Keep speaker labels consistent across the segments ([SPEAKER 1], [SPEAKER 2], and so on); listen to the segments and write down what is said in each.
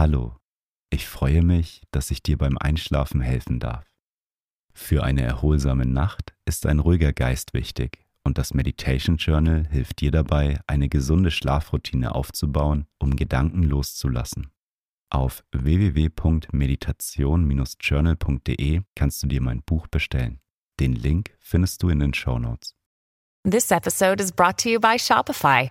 [SPEAKER 1] Hallo, ich freue mich, dass ich dir beim Einschlafen helfen darf. Für eine erholsame Nacht ist ein ruhiger Geist wichtig und das Meditation Journal hilft dir dabei, eine gesunde Schlafroutine aufzubauen, um Gedanken loszulassen. Auf www.meditation-journal.de kannst du dir mein Buch bestellen. Den Link findest du in den Show Notes.
[SPEAKER 2] This episode is brought to you by Shopify.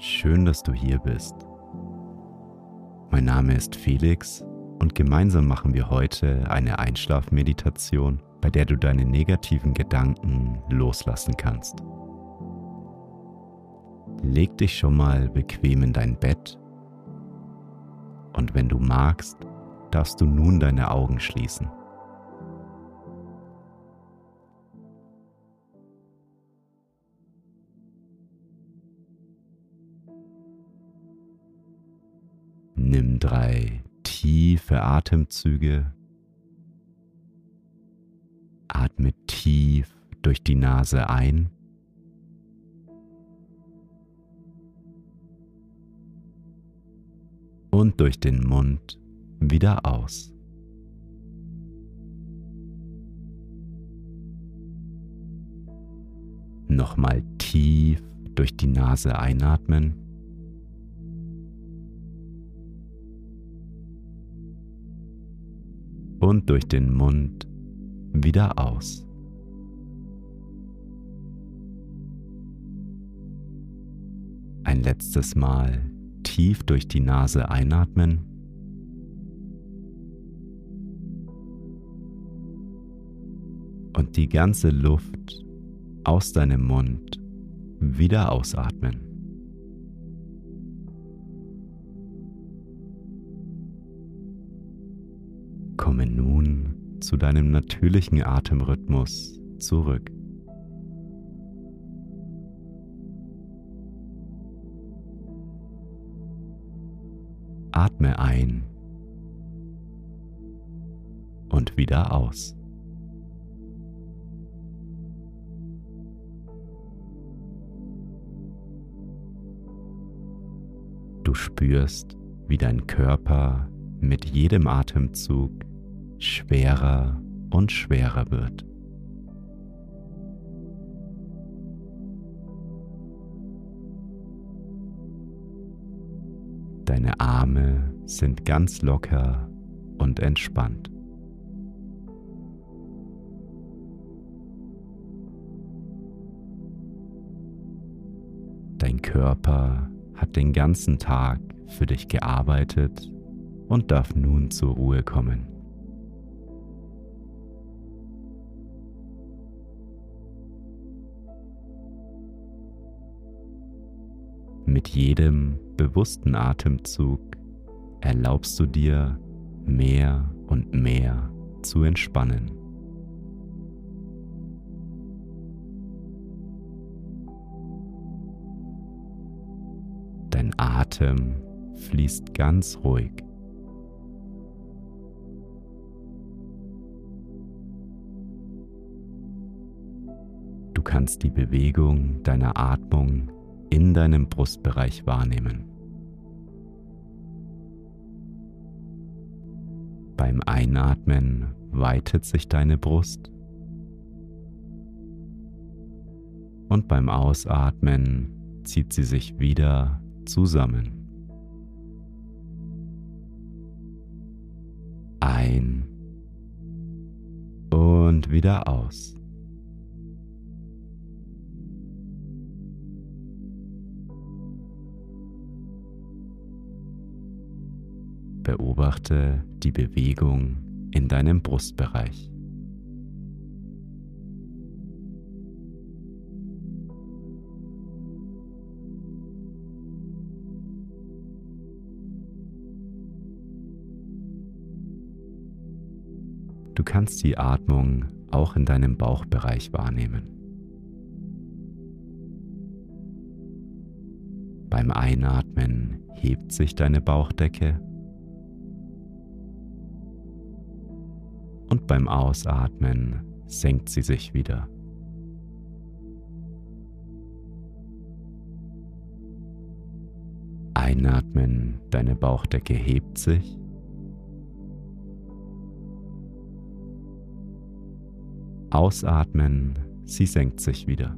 [SPEAKER 1] Schön, dass du hier bist. Mein Name ist Felix und gemeinsam machen wir heute eine Einschlafmeditation, bei der du deine negativen Gedanken loslassen kannst. Leg dich schon mal bequem in dein Bett und wenn du magst, darfst du nun deine Augen schließen. Drei tiefe Atemzüge. Atme tief durch die Nase ein. Und durch den Mund wieder aus. Nochmal tief durch die Nase einatmen. Und durch den Mund wieder aus. Ein letztes Mal tief durch die Nase einatmen. Und die ganze Luft aus deinem Mund wieder ausatmen. Komme nun zu deinem natürlichen Atemrhythmus zurück. Atme ein und wieder aus. Du spürst, wie dein Körper mit jedem Atemzug schwerer und schwerer wird. Deine Arme sind ganz locker und entspannt. Dein Körper hat den ganzen Tag für dich gearbeitet und darf nun zur Ruhe kommen. Mit jedem bewussten Atemzug erlaubst du dir mehr und mehr zu entspannen. Dein Atem fließt ganz ruhig. Du kannst die Bewegung deiner Atmung in deinem Brustbereich wahrnehmen. Beim Einatmen weitet sich deine Brust und beim Ausatmen zieht sie sich wieder zusammen. Ein und wieder aus. Beobachte die Bewegung in deinem Brustbereich. Du kannst die Atmung auch in deinem Bauchbereich wahrnehmen. Beim Einatmen hebt sich deine Bauchdecke beim Ausatmen senkt sie sich wieder. Einatmen, deine Bauchdecke hebt sich. Ausatmen, sie senkt sich wieder.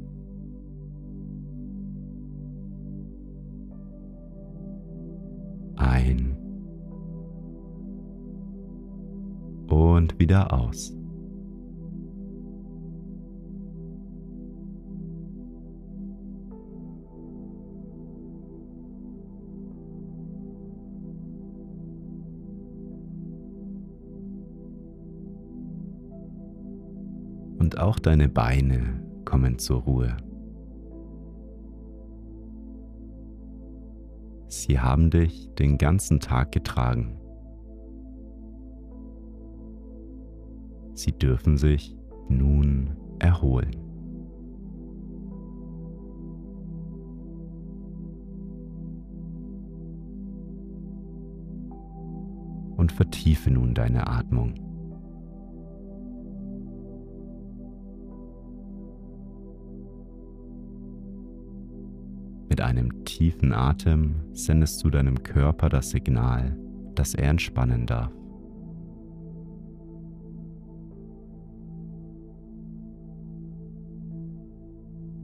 [SPEAKER 1] Und wieder aus. und auch deine Beine kommen zur Ruhe. Sie haben dich den ganzen Tag getragen. Sie dürfen sich nun erholen. Und vertiefe nun deine Atmung. Mit einem tiefen Atem sendest du deinem Körper das Signal, dass er entspannen darf.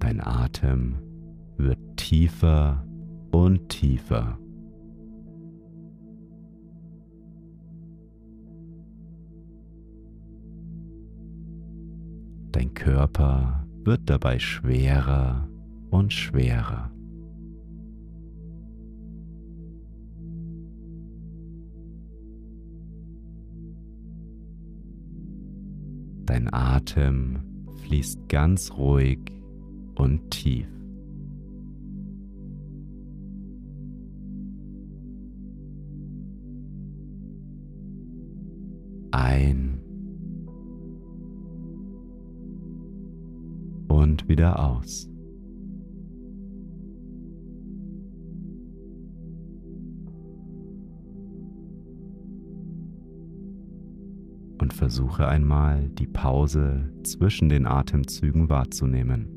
[SPEAKER 1] Dein Atem wird tiefer und tiefer. Dein Körper wird dabei schwerer und schwerer. Dein Atem fließt ganz ruhig und tief. Ein und wieder aus. und versuche einmal die Pause zwischen den Atemzügen wahrzunehmen.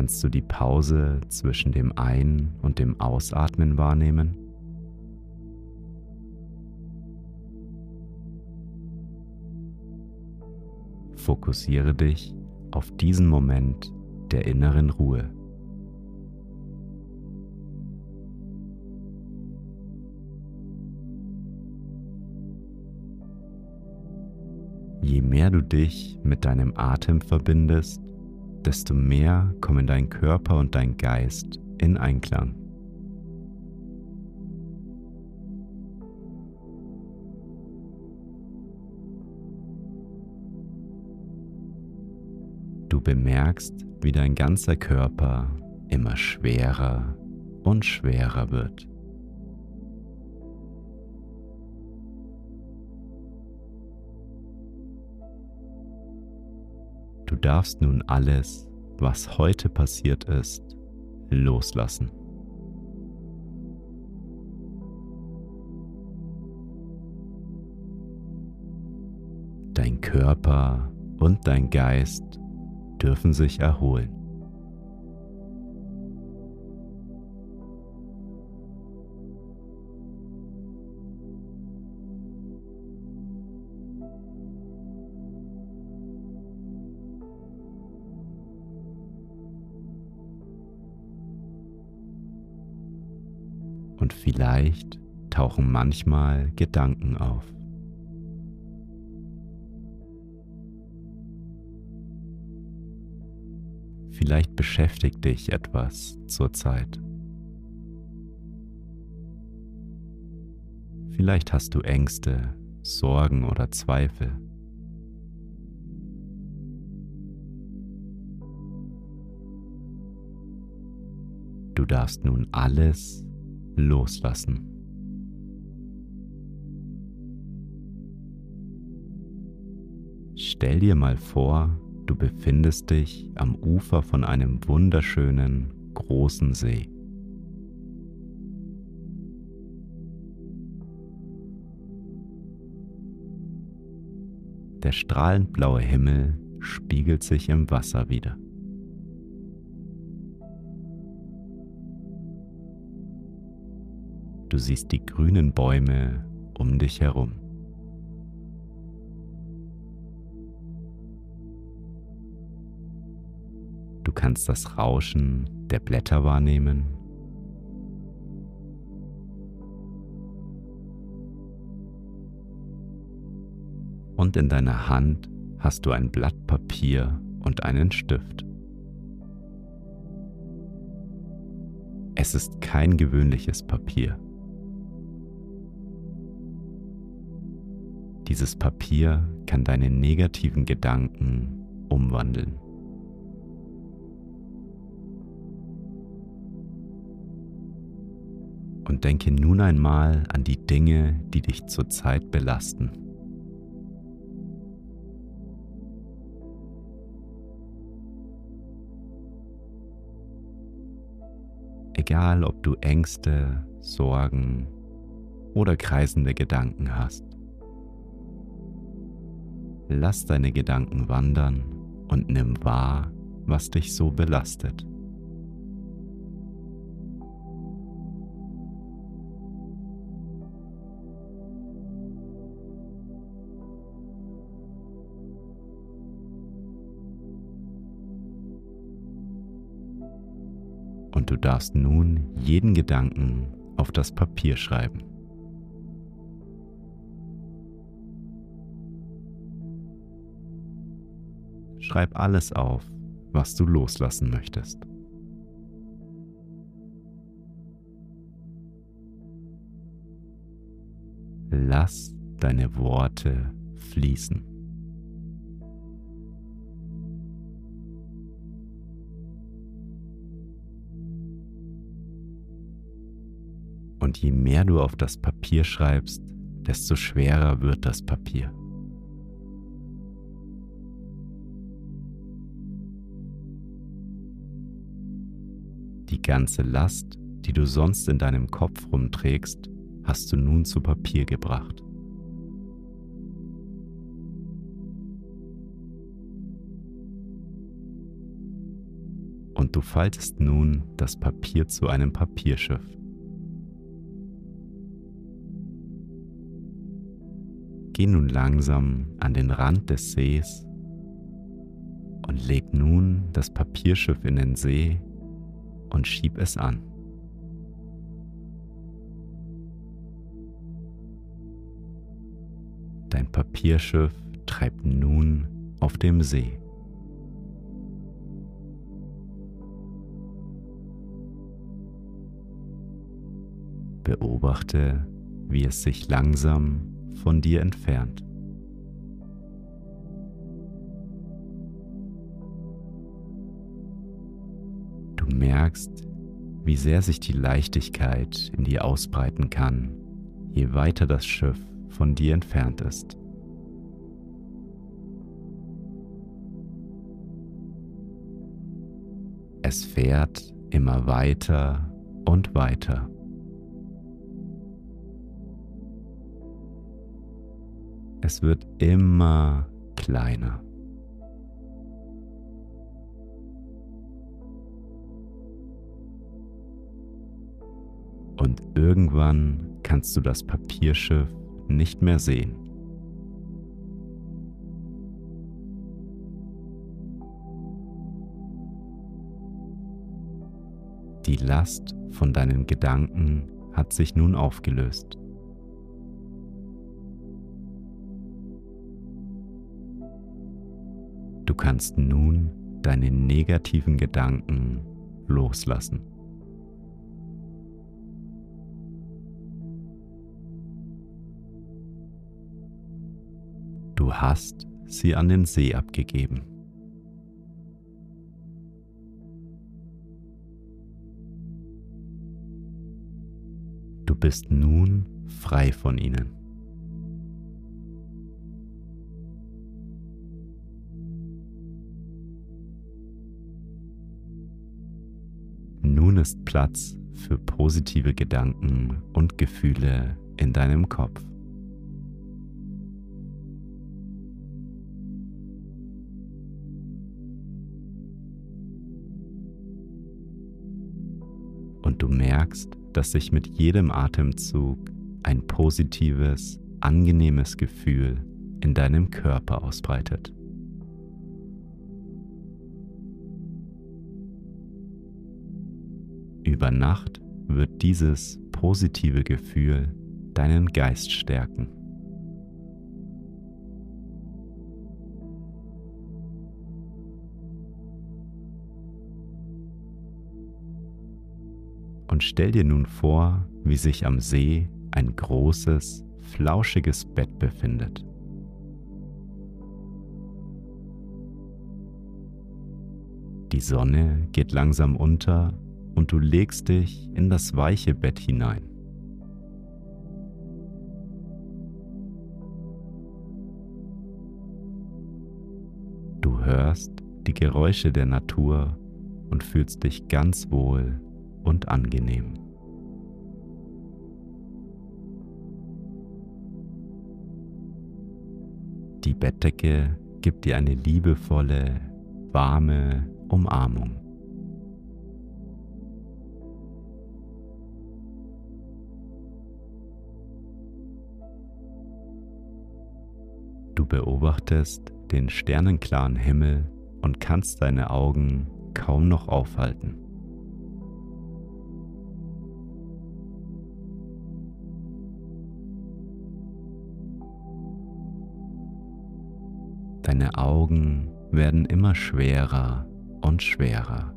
[SPEAKER 1] Kannst du die Pause zwischen dem Ein- und dem Ausatmen wahrnehmen? Fokussiere dich auf diesen Moment der inneren Ruhe. Je mehr du dich mit deinem Atem verbindest, desto mehr kommen dein Körper und dein Geist in Einklang. Du bemerkst, wie dein ganzer Körper immer schwerer und schwerer wird. Darfst nun alles, was heute passiert ist, loslassen. Dein Körper und dein Geist dürfen sich erholen. Vielleicht tauchen manchmal Gedanken auf. Vielleicht beschäftigt dich etwas zurzeit. Vielleicht hast du Ängste, Sorgen oder Zweifel. Du darfst nun alles loslassen. Stell dir mal vor, du befindest dich am Ufer von einem wunderschönen, großen See. Der strahlend blaue Himmel spiegelt sich im Wasser wieder. Du siehst die grünen Bäume um dich herum. Du kannst das Rauschen der Blätter wahrnehmen. Und in deiner Hand hast du ein Blatt Papier und einen Stift. Es ist kein gewöhnliches Papier. Dieses Papier kann deine negativen Gedanken umwandeln. Und denke nun einmal an die Dinge, die dich zurzeit belasten. Egal, ob du Ängste, Sorgen oder kreisende Gedanken hast. Lass deine Gedanken wandern und nimm wahr, was dich so belastet. Und du darfst nun jeden Gedanken auf das Papier schreiben. Schreib alles auf, was du loslassen möchtest. Lass deine Worte fließen. Und je mehr du auf das Papier schreibst, desto schwerer wird das Papier. Ganze Last, die du sonst in deinem Kopf rumträgst, hast du nun zu Papier gebracht. Und du faltest nun das Papier zu einem Papierschiff. Geh nun langsam an den Rand des Sees und leg nun das Papierschiff in den See und schieb es an. Dein Papierschiff treibt nun auf dem See. Beobachte, wie es sich langsam von dir entfernt. Merkst, wie sehr sich die Leichtigkeit in dir ausbreiten kann, je weiter das Schiff von dir entfernt ist. Es fährt immer weiter und weiter. Es wird immer kleiner. Und irgendwann kannst du das Papierschiff nicht mehr sehen. Die Last von deinen Gedanken hat sich nun aufgelöst. Du kannst nun deine negativen Gedanken loslassen. Du hast sie an den See abgegeben. Du bist nun frei von ihnen. Nun ist Platz für positive Gedanken und Gefühle in deinem Kopf. Du merkst, dass sich mit jedem Atemzug ein positives, angenehmes Gefühl in deinem Körper ausbreitet. Über Nacht wird dieses positive Gefühl deinen Geist stärken. Und stell dir nun vor, wie sich am See ein großes, flauschiges Bett befindet. Die Sonne geht langsam unter und du legst dich in das weiche Bett hinein. Du hörst die Geräusche der Natur und fühlst dich ganz wohl und angenehm. Die Bettdecke gibt dir eine liebevolle, warme Umarmung. Du beobachtest den sternenklaren Himmel und kannst deine Augen kaum noch aufhalten. Deine Augen werden immer schwerer und schwerer.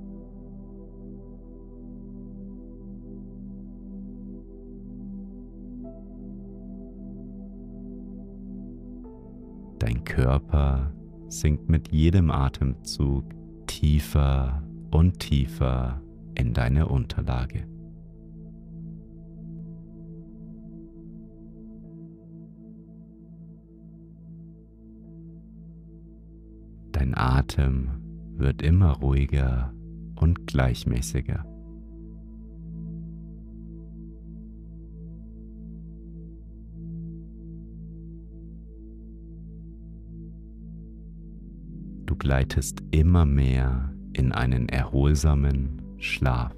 [SPEAKER 1] Dein Körper sinkt mit jedem Atemzug tiefer und tiefer in deine Unterlage. Atem wird immer ruhiger und gleichmäßiger. Du gleitest immer mehr in einen erholsamen Schlaf.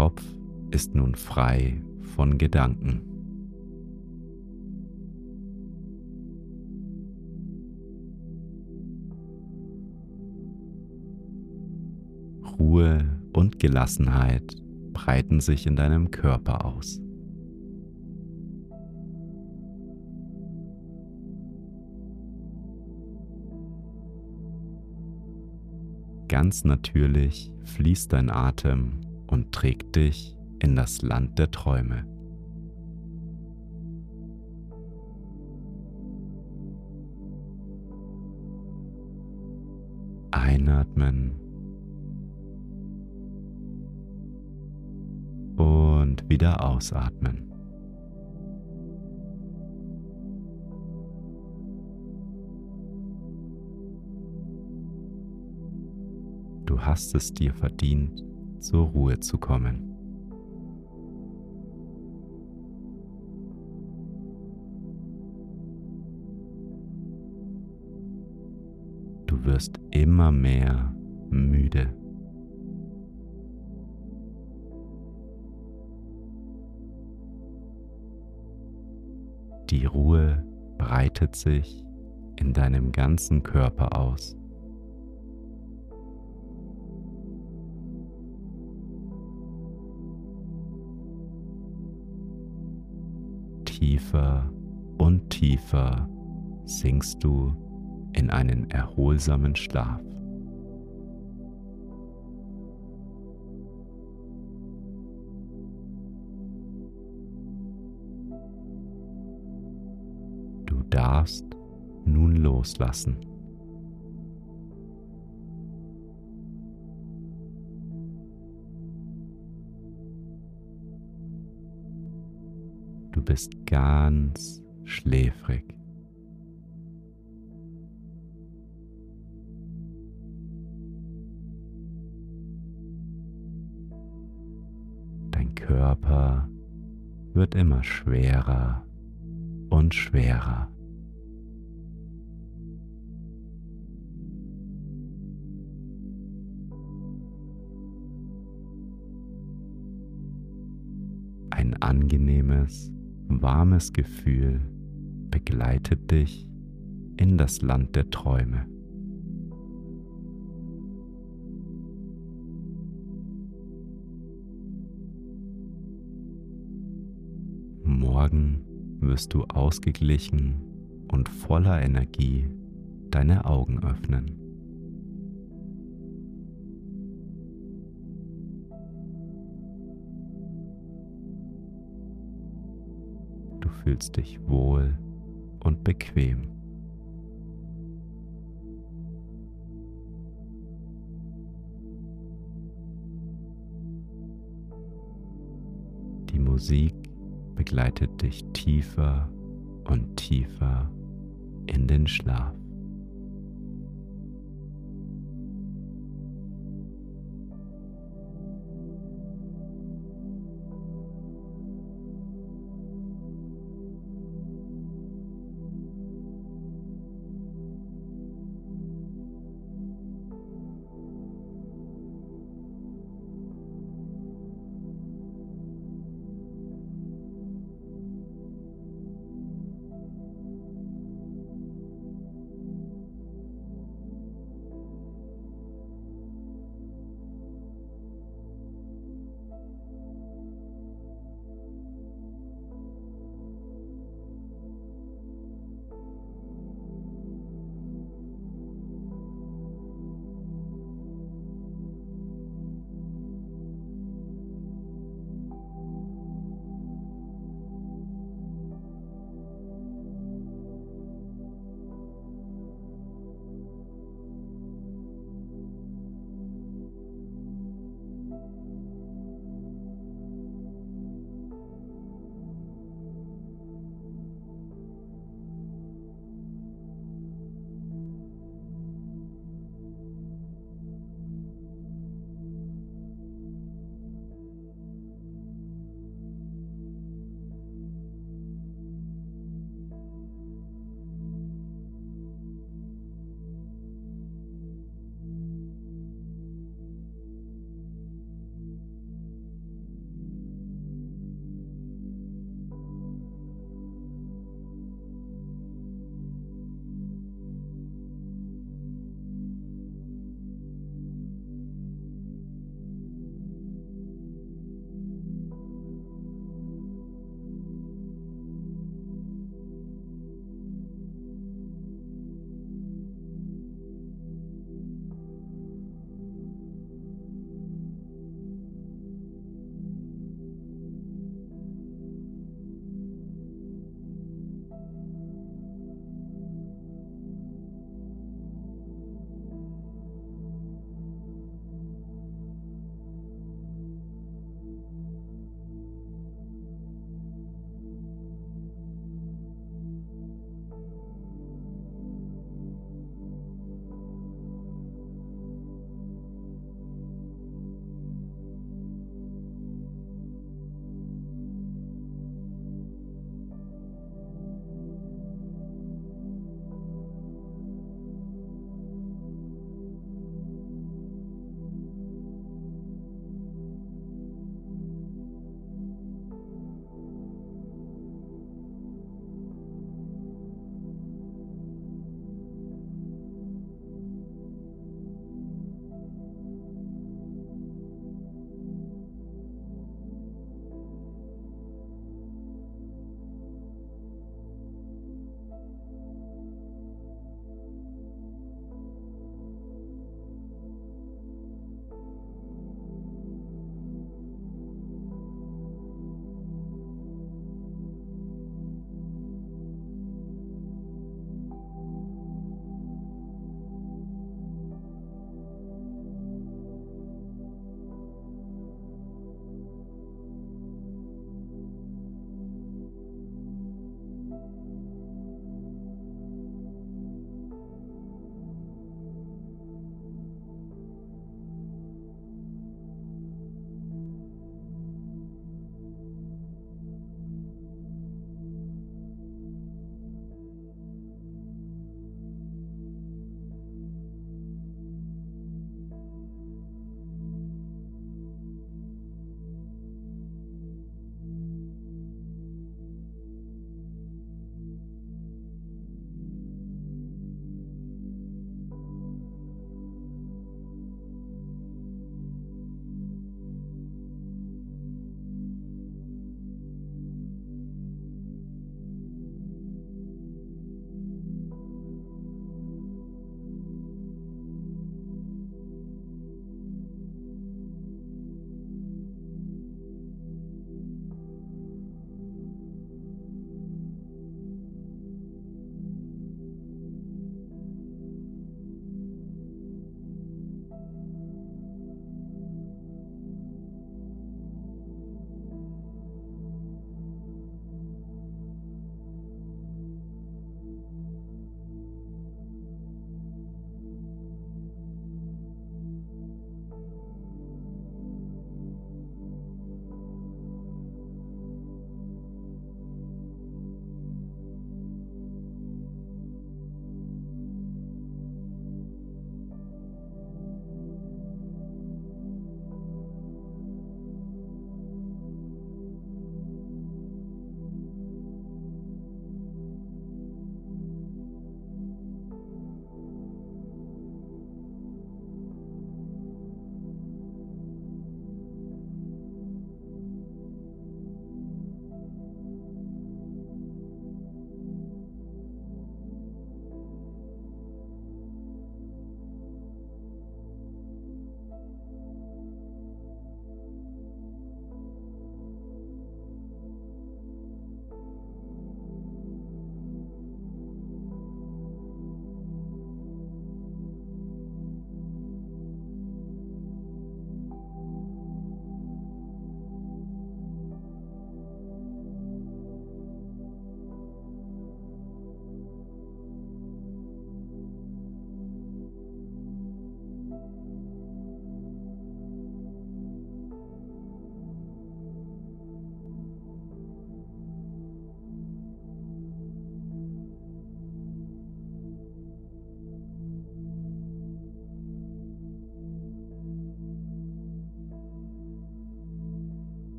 [SPEAKER 1] Kopf ist nun frei von Gedanken. Ruhe und Gelassenheit breiten sich in deinem Körper aus. Ganz natürlich fließt dein Atem und trägt dich in das Land der Träume. Einatmen und wieder ausatmen. Du hast es dir verdient, zur Ruhe zu kommen. Du wirst immer mehr müde. Die Ruhe breitet sich in deinem ganzen Körper aus. Tiefer und tiefer sinkst du in einen erholsamen Schlaf. Du darfst nun loslassen. Du bist ganz schläfrig. Dein Körper wird immer schwerer und schwerer. Ein angenehmes, warmes Gefühl begleitet dich in das Land der Träume. Morgen wirst du ausgeglichen und voller Energie deine Augen öffnen. Du fühlst dich wohl und bequem. Die Musik begleitet dich tiefer und tiefer in den Schlaf.